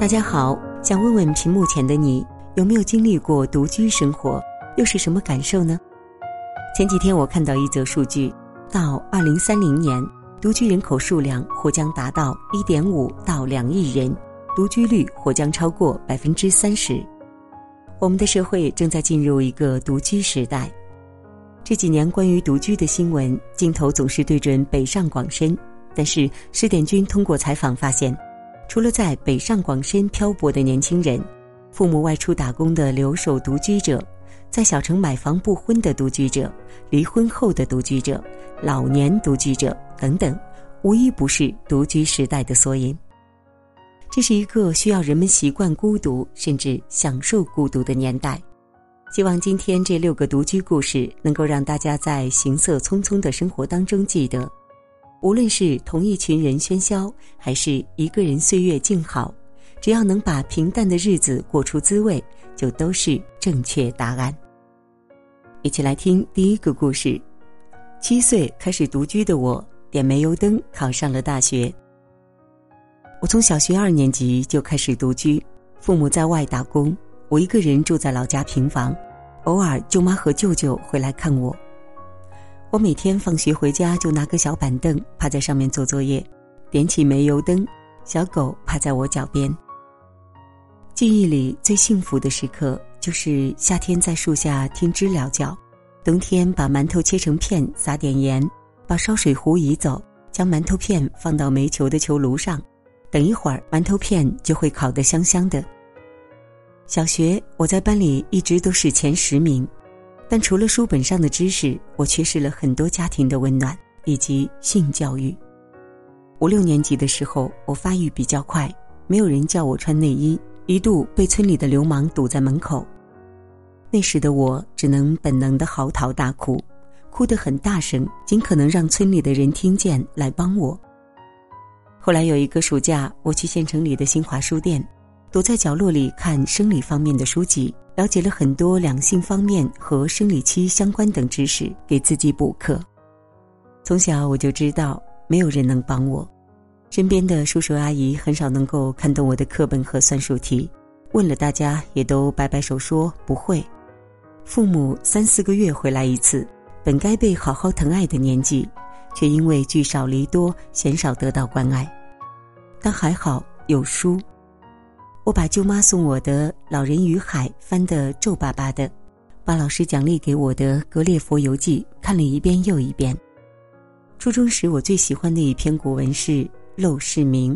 大家好，想问问屏幕前的你，有没有经历过独居生活？又是什么感受呢？前几天我看到一则数据，到二零三零年，独居人口数量或将达到一点五到两亿人，独居率或将超过百分之三十。我们的社会正在进入一个独居时代。这几年关于独居的新闻，镜头总是对准北上广深，但是施点军通过采访发现。除了在北上广深漂泊的年轻人，父母外出打工的留守独居者，在小城买房不婚的独居者，离婚后的独居者，老年独居者等等，无一不是独居时代的缩影。这是一个需要人们习惯孤独，甚至享受孤独的年代。希望今天这六个独居故事能够让大家在行色匆匆的生活当中记得。无论是同一群人喧嚣，还是一个人岁月静好，只要能把平淡的日子过出滋味，就都是正确答案。一起来听第一个故事：七岁开始独居的我，点煤油灯考上了大学。我从小学二年级就开始独居，父母在外打工，我一个人住在老家平房，偶尔舅妈和舅舅会来看我。我每天放学回家就拿个小板凳，趴在上面做作业，点起煤油灯，小狗趴在我脚边。记忆里最幸福的时刻，就是夏天在树下听知了叫，冬天把馒头切成片，撒点盐，把烧水壶移走，将馒头片放到煤球的球炉上，等一会儿馒头片就会烤得香香的。小学我在班里一直都是前十名。但除了书本上的知识，我缺失了很多家庭的温暖以及性教育。五六年级的时候，我发育比较快，没有人叫我穿内衣，一度被村里的流氓堵在门口。那时的我只能本能的嚎啕大哭，哭得很大声，尽可能让村里的人听见来帮我。后来有一个暑假，我去县城里的新华书店，躲在角落里看生理方面的书籍。了解了很多两性方面和生理期相关等知识，给自己补课。从小我就知道没有人能帮我，身边的叔叔阿姨很少能够看懂我的课本和算术题，问了大家也都摆摆手说不会。父母三四个月回来一次，本该被好好疼爱的年纪，却因为聚少离多，鲜少得到关爱。但还好有书。我把舅妈送我的《老人与海》翻得皱巴巴的，把老师奖励给我的《格列佛游记》看了一遍又一遍。初中时我最喜欢的一篇古文是《陋室铭》，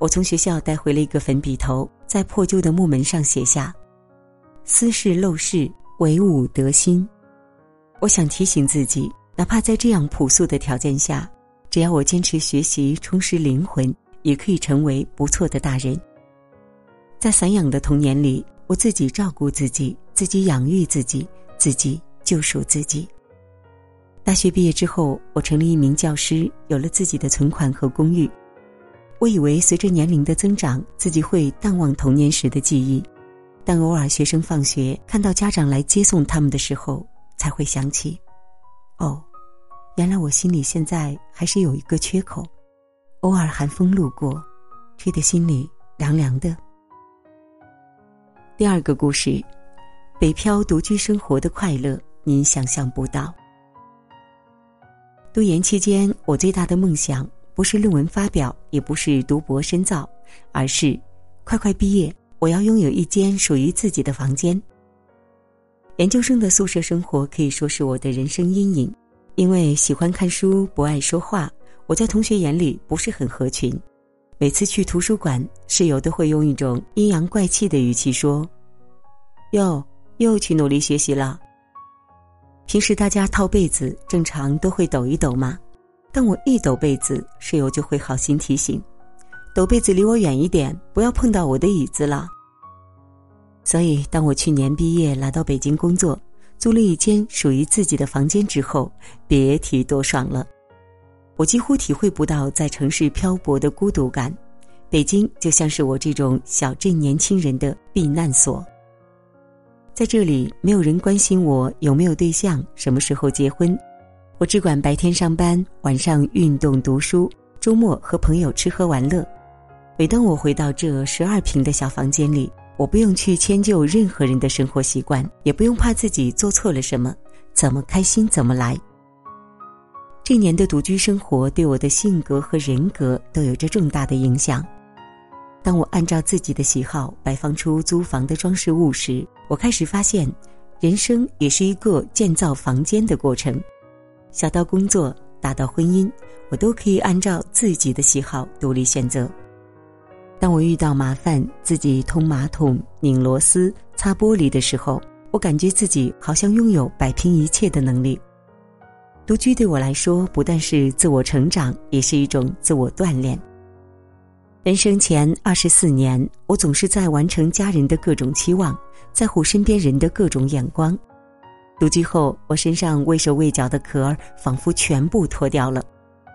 我从学校带回了一个粉笔头，在破旧的木门上写下：“斯是陋室，惟吾德馨。”我想提醒自己，哪怕在这样朴素的条件下，只要我坚持学习，充实灵魂，也可以成为不错的大人。在散养的童年里，我自己照顾自己，自己养育自己，自己救赎自己。大学毕业之后，我成了一名教师，有了自己的存款和公寓。我以为随着年龄的增长，自己会淡忘童年时的记忆，但偶尔学生放学看到家长来接送他们的时候，才会想起，哦，原来我心里现在还是有一个缺口。偶尔寒风路过，吹得心里凉凉的。第二个故事，北漂独居生活的快乐，您想象不到。读研期间，我最大的梦想不是论文发表，也不是读博深造，而是快快毕业，我要拥有一间属于自己的房间。研究生的宿舍生活可以说是我的人生阴影，因为喜欢看书，不爱说话，我在同学眼里不是很合群。每次去图书馆，室友都会用一种阴阳怪气的语气说：“哟，又去努力学习了。”平时大家套被子，正常都会抖一抖嘛。但我一抖被子，室友就会好心提醒：“抖被子离我远一点，不要碰到我的椅子了。”所以，当我去年毕业来到北京工作，租了一间属于自己的房间之后，别提多爽了。我几乎体会不到在城市漂泊的孤独感，北京就像是我这种小镇年轻人的避难所。在这里，没有人关心我有没有对象，什么时候结婚，我只管白天上班，晚上运动读书，周末和朋友吃喝玩乐。每当我回到这十二平的小房间里，我不用去迁就任何人的生活习惯，也不用怕自己做错了什么，怎么开心怎么来。这年的独居生活对我的性格和人格都有着重大的影响。当我按照自己的喜好摆放出租房的装饰物时，我开始发现，人生也是一个建造房间的过程。小到工作，大到婚姻，我都可以按照自己的喜好独立选择。当我遇到麻烦，自己通马桶、拧螺丝、擦玻璃的时候，我感觉自己好像拥有摆平一切的能力。独居对我来说，不但是自我成长，也是一种自我锻炼。人生前二十四年，我总是在完成家人的各种期望，在乎身边人的各种眼光。独居后，我身上畏手畏脚的壳儿仿佛全部脱掉了，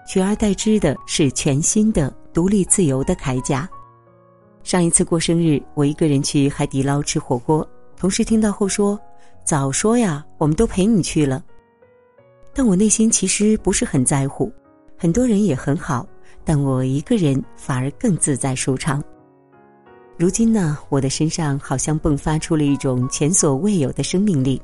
取而代之的是全新的独立自由的铠甲。上一次过生日，我一个人去海底捞吃火锅，同事听到后说：“早说呀，我们都陪你去了。”但我内心其实不是很在乎，很多人也很好，但我一个人反而更自在舒畅。如今呢，我的身上好像迸发出了一种前所未有的生命力，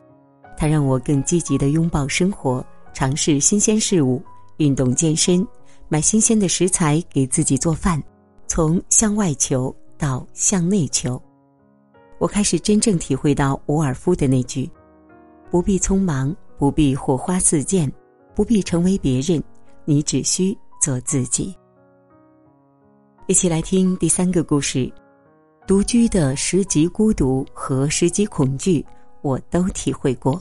它让我更积极的拥抱生活，尝试新鲜事物，运动健身，买新鲜的食材给自己做饭，从向外求到向内求，我开始真正体会到伍尔夫的那句：“不必匆忙。”不必火花四溅，不必成为别人，你只需做自己。一起来听第三个故事：独居的十级孤独和十级恐惧，我都体会过。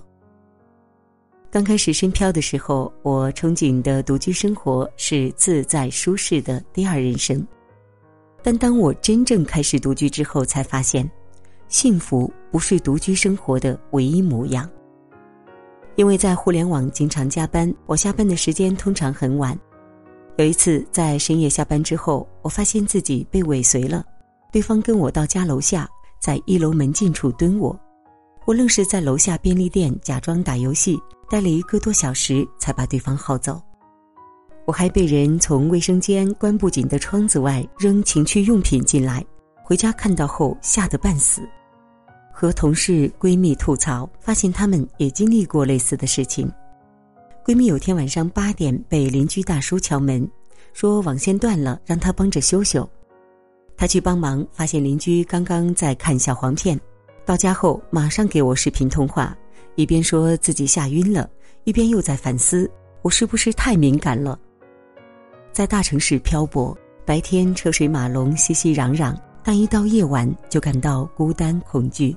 刚开始深漂的时候，我憧憬的独居生活是自在舒适的第二人生，但当我真正开始独居之后，才发现，幸福不是独居生活的唯一模样。因为在互联网经常加班，我下班的时间通常很晚。有一次在深夜下班之后，我发现自己被尾随了，对方跟我到家楼下，在一楼门禁处蹲我，我愣是在楼下便利店假装打游戏，待了一个多小时才把对方薅走。我还被人从卫生间关不紧的窗子外扔情趣用品进来，回家看到后吓得半死。和同事闺蜜吐槽，发现她们也经历过类似的事情。闺蜜有天晚上八点被邻居大叔敲门，说网线断了，让她帮着修修。她去帮忙，发现邻居刚刚在看小黄片，到家后马上给我视频通话，一边说自己吓晕了，一边又在反思我是不是太敏感了。在大城市漂泊，白天车水马龙、熙熙攘攘，但一到夜晚就感到孤单恐惧。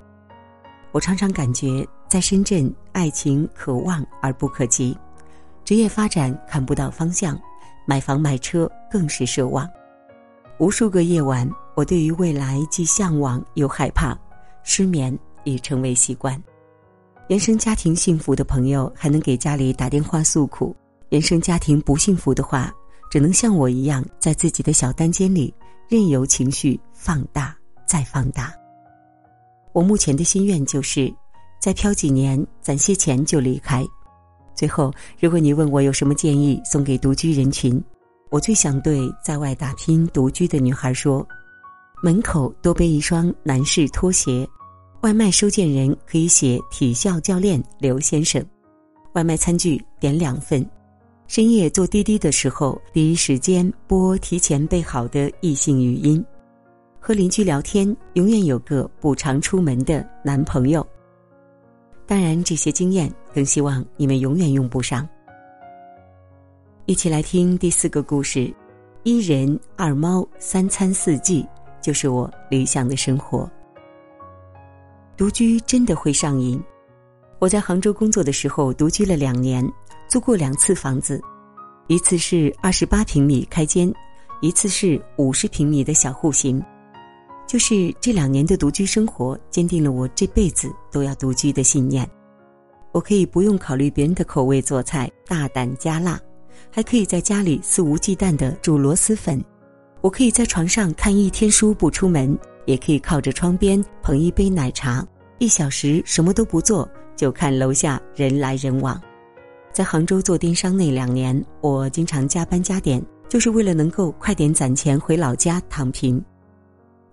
我常常感觉，在深圳，爱情可望而不可及，职业发展看不到方向，买房买车更是奢望。无数个夜晚，我对于未来既向往又害怕，失眠已成为习惯。原生家庭幸福的朋友还能给家里打电话诉苦，原生家庭不幸福的话，只能像我一样，在自己的小单间里，任由情绪放大再放大。我目前的心愿就是，再漂几年，攒些钱就离开。最后，如果你问我有什么建议送给独居人群，我最想对在外打拼独居的女孩说：门口多备一双男士拖鞋，外卖收件人可以写体校教练刘先生，外卖餐具点两份。深夜坐滴滴的时候，第一时间拨提前备好的异性语音。和邻居聊天，永远有个不常出门的男朋友。当然，这些经验更希望你们永远用不上。一起来听第四个故事：一人二猫三餐四季，就是我理想的生活。独居真的会上瘾。我在杭州工作的时候，独居了两年，租过两次房子，一次是二十八平米开间，一次是五十平米的小户型。就是这两年的独居生活，坚定了我这辈子都要独居的信念。我可以不用考虑别人的口味做菜，大胆加辣，还可以在家里肆无忌惮的煮螺蛳粉。我可以在床上看一天书不出门，也可以靠着窗边捧一杯奶茶，一小时什么都不做，就看楼下人来人往。在杭州做电商那两年，我经常加班加点，就是为了能够快点攒钱回老家躺平。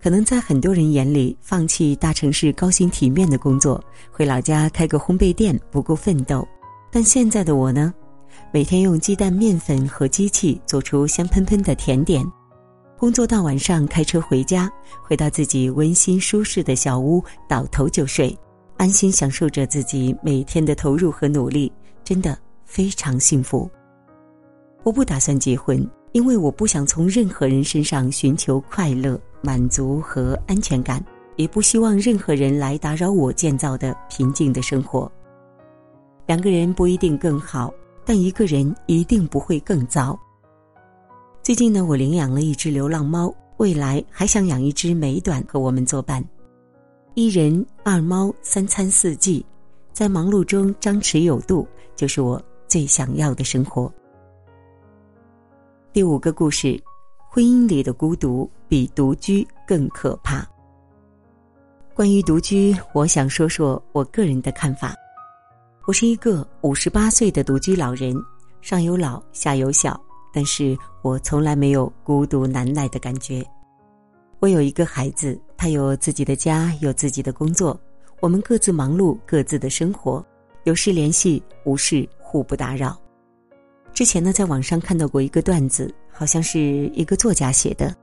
可能在很多人眼里，放弃大城市高薪体面的工作，回老家开个烘焙店不够奋斗。但现在的我呢，每天用鸡蛋、面粉和机器做出香喷喷的甜点，工作到晚上开车回家，回到自己温馨舒适的小屋，倒头就睡，安心享受着自己每天的投入和努力，真的非常幸福。我不打算结婚，因为我不想从任何人身上寻求快乐。满足和安全感，也不希望任何人来打扰我建造的平静的生活。两个人不一定更好，但一个人一定不会更糟。最近呢，我领养了一只流浪猫，未来还想养一只美短和我们作伴。一人二猫，三餐四季，在忙碌中张弛有度，就是我最想要的生活。第五个故事。婚姻里的孤独比独居更可怕。关于独居，我想说说我个人的看法。我是一个五十八岁的独居老人，上有老，下有小，但是我从来没有孤独难耐的感觉。我有一个孩子，他有自己的家，有自己的工作，我们各自忙碌各自的生活，有事联系，无事互不打扰。之前呢，在网上看到过一个段子。好像是一个作家写的。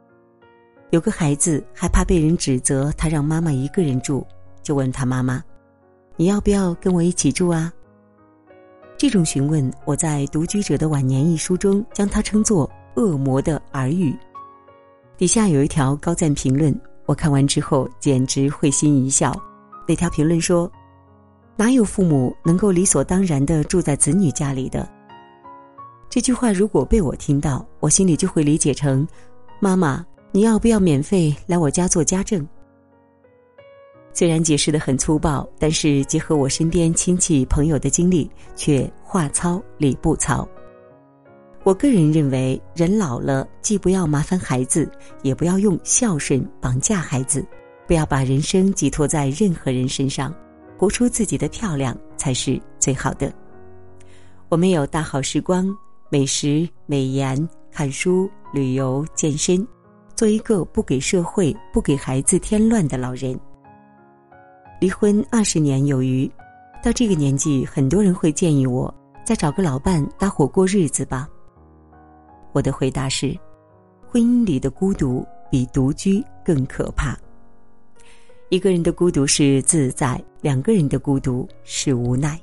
有个孩子害怕被人指责，他让妈妈一个人住，就问他妈妈：“你要不要跟我一起住啊？”这种询问，我在《独居者的晚年》一书中将它称作“恶魔的耳语”。底下有一条高赞评论，我看完之后简直会心一笑。那条评论说：“哪有父母能够理所当然的住在子女家里的？”这句话如果被我听到，我心里就会理解成：“妈妈，你要不要免费来我家做家政？”虽然解释的很粗暴，但是结合我身边亲戚朋友的经历，却话糙理不糙。我个人认为，人老了，既不要麻烦孩子，也不要用孝顺绑架孩子，不要把人生寄托在任何人身上，活出自己的漂亮才是最好的。我们有大好时光。美食、美颜、看书、旅游、健身，做一个不给社会、不给孩子添乱的老人。离婚二十年有余，到这个年纪，很多人会建议我再找个老伴搭伙过日子吧。我的回答是：婚姻里的孤独比独居更可怕。一个人的孤独是自在，两个人的孤独是无奈。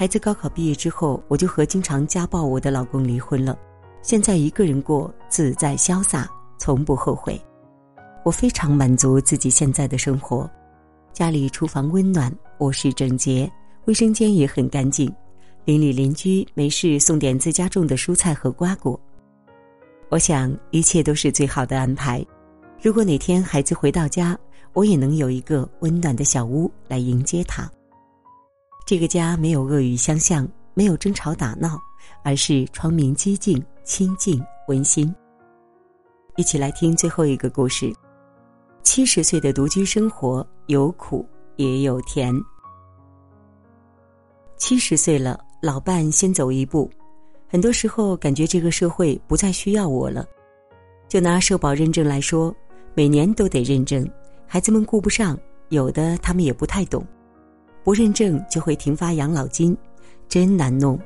孩子高考毕业之后，我就和经常家暴我的老公离婚了。现在一个人过，自在潇洒，从不后悔。我非常满足自己现在的生活，家里厨房温暖，卧室整洁，卫生间也很干净。邻里邻居没事送点自家种的蔬菜和瓜果。我想一切都是最好的安排。如果哪天孩子回到家，我也能有一个温暖的小屋来迎接他。这个家没有恶语相向，没有争吵打闹，而是窗明几净、清静温馨。一起来听最后一个故事：七十岁的独居生活有苦也有甜。七十岁了，老伴先走一步，很多时候感觉这个社会不再需要我了。就拿社保认证来说，每年都得认证，孩子们顾不上，有的他们也不太懂。不认证就会停发养老金，真难弄。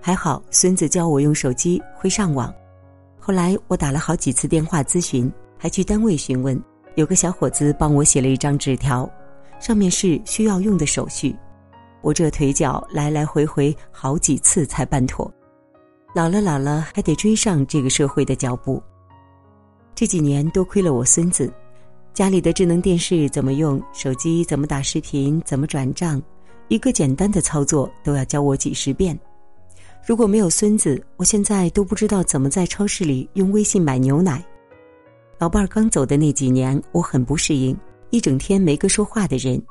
还好孙子教我用手机会上网。后来我打了好几次电话咨询，还去单位询问，有个小伙子帮我写了一张纸条，上面是需要用的手续。我这腿脚来来回回好几次才办妥。老了老了还得追上这个社会的脚步。这几年多亏了我孙子。家里的智能电视怎么用？手机怎么打视频？怎么转账？一个简单的操作都要教我几十遍。如果没有孙子，我现在都不知道怎么在超市里用微信买牛奶。老伴儿刚走的那几年，我很不适应，一整天没个说话的人。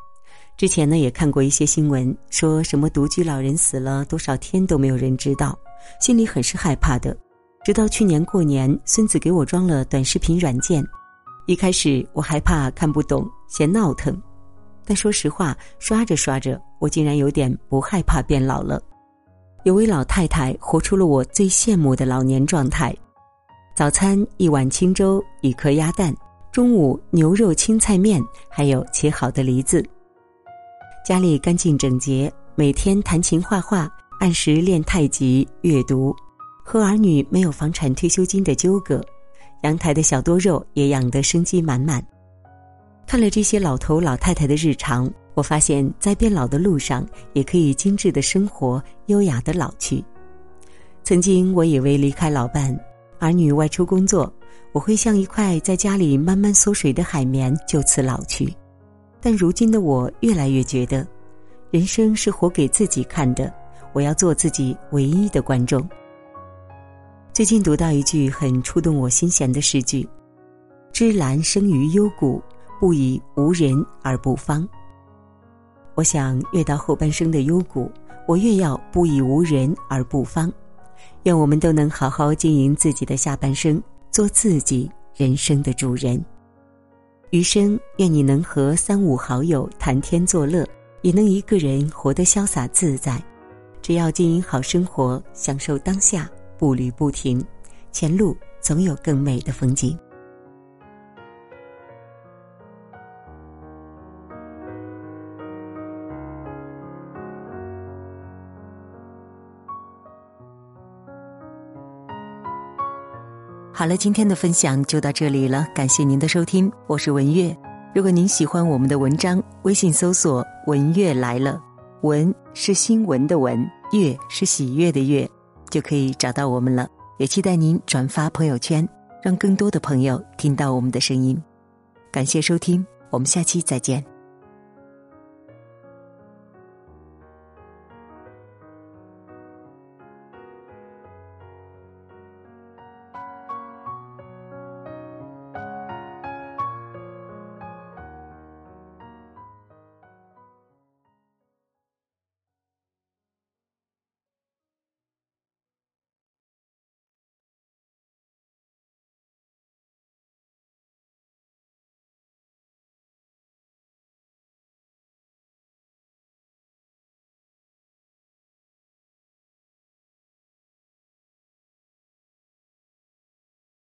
之前呢，也看过一些新闻，说什么独居老人死了多少天都没有人知道，心里很是害怕的。直到去年过年，孙子给我装了短视频软件。一开始我害怕看不懂，嫌闹腾，但说实话，刷着刷着，我竟然有点不害怕变老了。有位老太太活出了我最羡慕的老年状态：早餐一碗清粥，一颗鸭蛋，中午牛肉青菜面，还有切好的梨子。家里干净整洁，每天弹琴画画，按时练太极、阅读，和儿女没有房产退休金的纠葛，阳台的小多肉也养得生机满满。看了这些老头老太太的日常，我发现，在变老的路上，也可以精致的生活，优雅的老去。曾经我以为离开老伴，儿女外出工作，我会像一块在家里慢慢缩水的海绵，就此老去。但如今的我越来越觉得，人生是活给自己看的，我要做自己唯一的观众。最近读到一句很触动我心弦的诗句：“芝兰生于幽谷。”不以无人而不芳。我想，越到后半生的幽谷，我越要不以无人而不芳。愿我们都能好好经营自己的下半生，做自己人生的主人。余生，愿你能和三五好友谈天作乐，也能一个人活得潇洒自在。只要经营好生活，享受当下，步履不停，前路总有更美的风景。好了，今天的分享就到这里了，感谢您的收听，我是文月。如果您喜欢我们的文章，微信搜索“文月来了”，文是新闻的文，月是喜悦的月，就可以找到我们了。也期待您转发朋友圈，让更多的朋友听到我们的声音。感谢收听，我们下期再见。